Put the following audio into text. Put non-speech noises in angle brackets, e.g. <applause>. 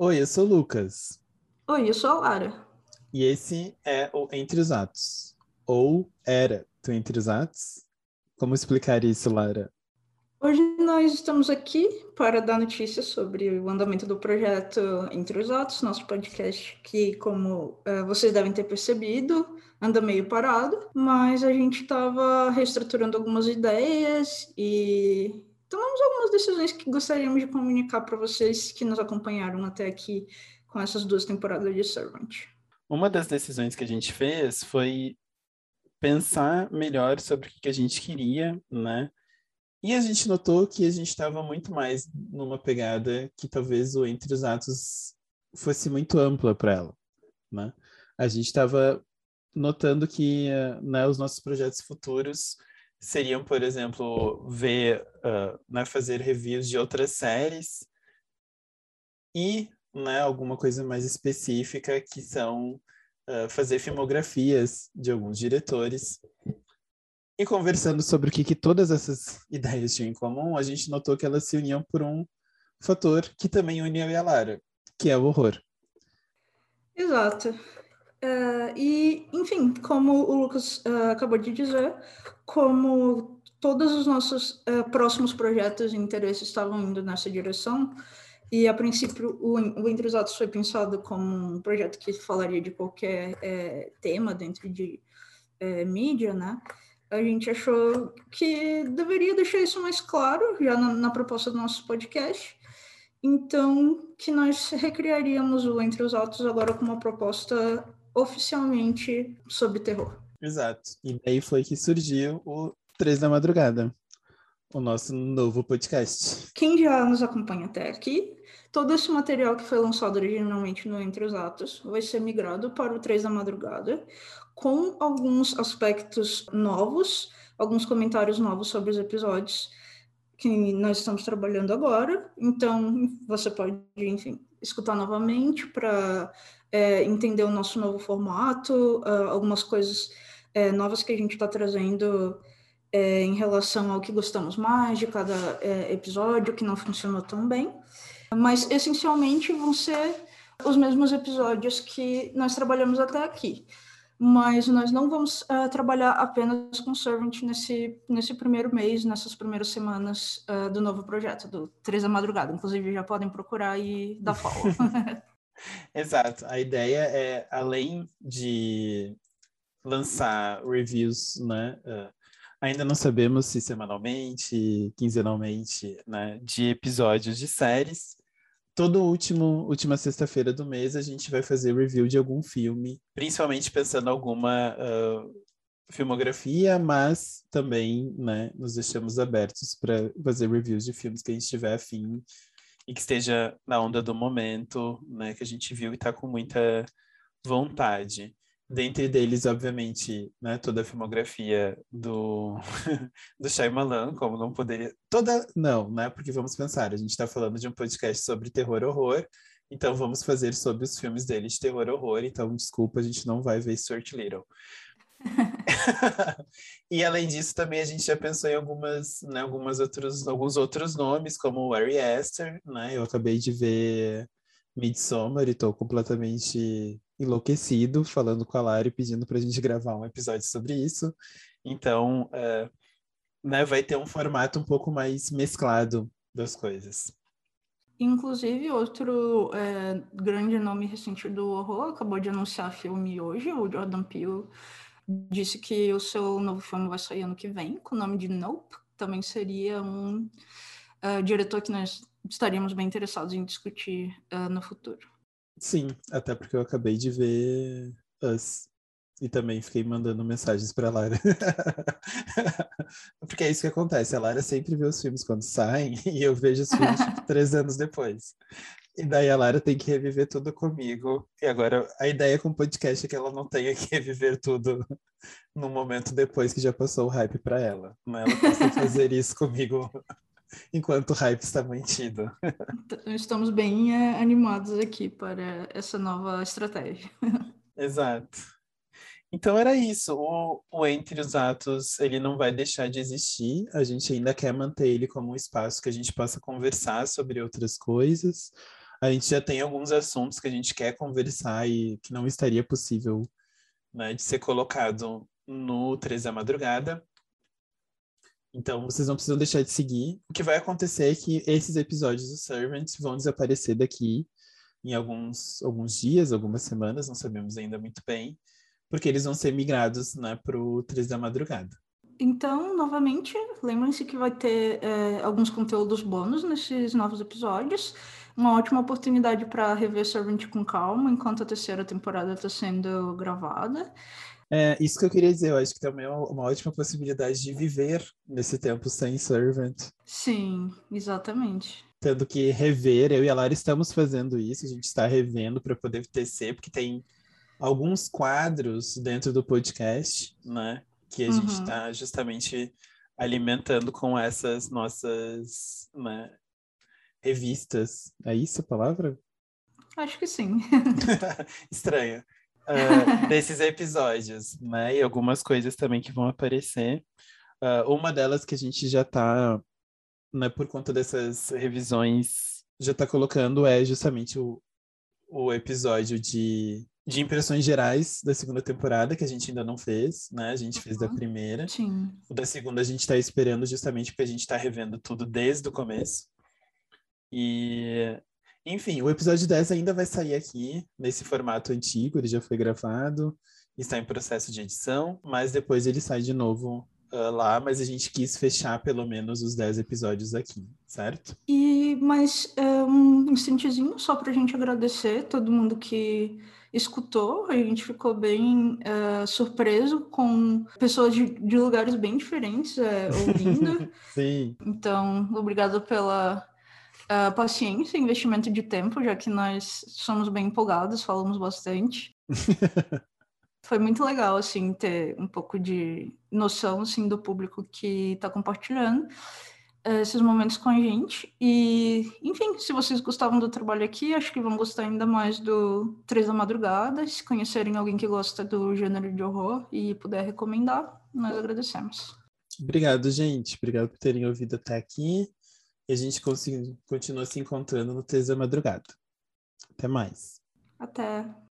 Oi, eu sou o Lucas. Oi, eu sou a Lara. E esse é o Entre os Atos. Ou era do Entre os Atos. Como explicar isso, Lara? Hoje nós estamos aqui para dar notícias sobre o andamento do projeto Entre os Atos, nosso podcast que, como uh, vocês devem ter percebido, anda meio parado, mas a gente estava reestruturando algumas ideias e tomamos algumas decisões que gostaríamos de comunicar para vocês que nos acompanharam até aqui com essas duas temporadas de Servant. Uma das decisões que a gente fez foi pensar melhor sobre o que a gente queria, né? E a gente notou que a gente estava muito mais numa pegada que talvez o Entre os Atos fosse muito ampla para ela, né? A gente estava notando que né, os nossos projetos futuros seriam, por exemplo, ver, uh, né, fazer reviews de outras séries e né, alguma coisa mais específica que são uh, fazer filmografias de alguns diretores. E conversando sobre o que, que todas essas <laughs> ideias tinham em comum, a gente notou que elas se uniam por um fator que também une eu e a Lara, que é o horror. Exato. Uh, e, enfim, como o Lucas uh, acabou de dizer, como todos os nossos uh, próximos projetos e interesses estavam indo nessa direção, e a princípio o, o Entre os Atos foi pensado como um projeto que falaria de qualquer é, tema dentro de é, mídia, né? A gente achou que deveria deixar isso mais claro já na, na proposta do nosso podcast. Então, que nós recriaríamos o Entre os Atos agora com uma proposta oficialmente sobre terror. Exato. E daí foi que surgiu o Três da Madrugada, o nosso novo podcast. Quem já nos acompanha até aqui, todo esse material que foi lançado originalmente no Entre os Atos vai ser migrado para o Três da Madrugada, com alguns aspectos novos, alguns comentários novos sobre os episódios que nós estamos trabalhando agora. Então, você pode, enfim, escutar novamente para é, entender o nosso novo formato, uh, algumas coisas é, novas que a gente está trazendo é, em relação ao que gostamos mais de cada é, episódio, que não funcionou tão bem. Mas, essencialmente, vão ser os mesmos episódios que nós trabalhamos até aqui. Mas nós não vamos uh, trabalhar apenas com Servant nesse, nesse primeiro mês, nessas primeiras semanas uh, do novo projeto, do Três da Madrugada. Inclusive, já podem procurar e dar follow. <laughs> Exato. A ideia é, além de lançar reviews, né? Uh, ainda não sabemos se semanalmente, quinzenalmente, né? De episódios de séries. Todo último, última sexta-feira do mês a gente vai fazer review de algum filme, principalmente pensando alguma uh, filmografia, mas também, né? Nos deixamos abertos para fazer reviews de filmes que a gente tiver afim e que esteja na onda do momento, né, que a gente viu e está com muita vontade. Dentre deles, obviamente, né, toda a filmografia do, <laughs> do Shyamalan, como não poderia... Toda... Não, né, porque vamos pensar, a gente está falando de um podcast sobre terror horror, então vamos fazer sobre os filmes dele de terror horror, então desculpa, a gente não vai ver Stuart Little. <laughs> e além disso, também a gente já pensou em algumas, né, algumas outros, alguns outros nomes, como Ari Aster, né? Eu acabei de ver Midsommar e estou completamente enlouquecido falando com a Lari pedindo para a gente gravar um episódio sobre isso. Então, uh, né, vai ter um formato um pouco mais mesclado das coisas. Inclusive, outro é, grande nome recente do horror acabou de anunciar filme hoje, o Jordan Peele disse que o seu novo filme vai sair ano que vem, com o nome de Nope. Também seria um uh, diretor que nós estaríamos bem interessados em discutir uh, no futuro. Sim, até porque eu acabei de ver Us e também fiquei mandando mensagens para Lara. <laughs> porque é isso que acontece, a Lara sempre vê os filmes quando saem <laughs> e eu vejo os filmes tipo, <laughs> três anos depois. E daí a Lara tem que reviver tudo comigo. E agora a ideia com o podcast é que ela não tenha que reviver tudo no momento depois que já passou o hype para ela. Mas ela possa fazer isso comigo enquanto o hype está mantido. Então, estamos bem é, animados aqui para essa nova estratégia. Exato. Então era isso. O, o, Entre os Atos ele não vai deixar de existir. A gente ainda quer manter ele como um espaço que a gente possa conversar sobre outras coisas a gente já tem alguns assuntos que a gente quer conversar e que não estaria possível né, de ser colocado no Três da Madrugada. Então, vocês não precisam deixar de seguir. O que vai acontecer é que esses episódios do Servant vão desaparecer daqui em alguns, alguns dias, algumas semanas, não sabemos ainda muito bem, porque eles vão ser migrados né, para o Três da Madrugada. Então, novamente, lembrem-se que vai ter é, alguns conteúdos bônus nesses novos episódios. Uma ótima oportunidade para rever Servant com calma enquanto a terceira temporada está sendo gravada. É, isso que eu queria dizer, eu acho que também é uma ótima possibilidade de viver nesse tempo sem Servant. Sim, exatamente. Tendo que rever, eu e a Lara estamos fazendo isso, a gente está revendo para poder tecer, porque tem alguns quadros dentro do podcast, né? Que a uhum. gente está justamente alimentando com essas nossas né, revistas. É isso a palavra? Acho que sim. <laughs> Estranho uh, <laughs> desses episódios, né? E algumas coisas também que vão aparecer. Uh, uma delas que a gente já está, né, por conta dessas revisões, já está colocando é justamente o, o episódio de, de impressões gerais da segunda temporada, que a gente ainda não fez, né? A gente fez da uhum. primeira. Sim. O da segunda a gente está esperando justamente porque a gente está revendo tudo desde o começo. E enfim, o episódio 10 ainda vai sair aqui, nesse formato antigo, ele já foi gravado, está em processo de edição, mas depois ele sai de novo uh, lá, mas a gente quis fechar pelo menos os 10 episódios aqui, certo? E, mas é, um instantezinho só para a gente agradecer todo mundo que escutou, a gente ficou bem uh, surpreso com pessoas de, de lugares bem diferentes uh, ouvindo. <laughs> Sim. Então, obrigado pela uh, paciência, investimento de tempo, já que nós somos bem empolgados, falamos bastante. <laughs> Foi muito legal, assim, ter um pouco de noção, assim, do público que está compartilhando esses momentos com a gente. E, enfim, se vocês gostavam do trabalho aqui, acho que vão gostar ainda mais do Três da Madrugada. Se conhecerem alguém que gosta do gênero de horror e puder recomendar, nós agradecemos. Obrigado, gente. Obrigado por terem ouvido até aqui. E a gente continua se encontrando no Tesa Madrugada. Até mais. Até.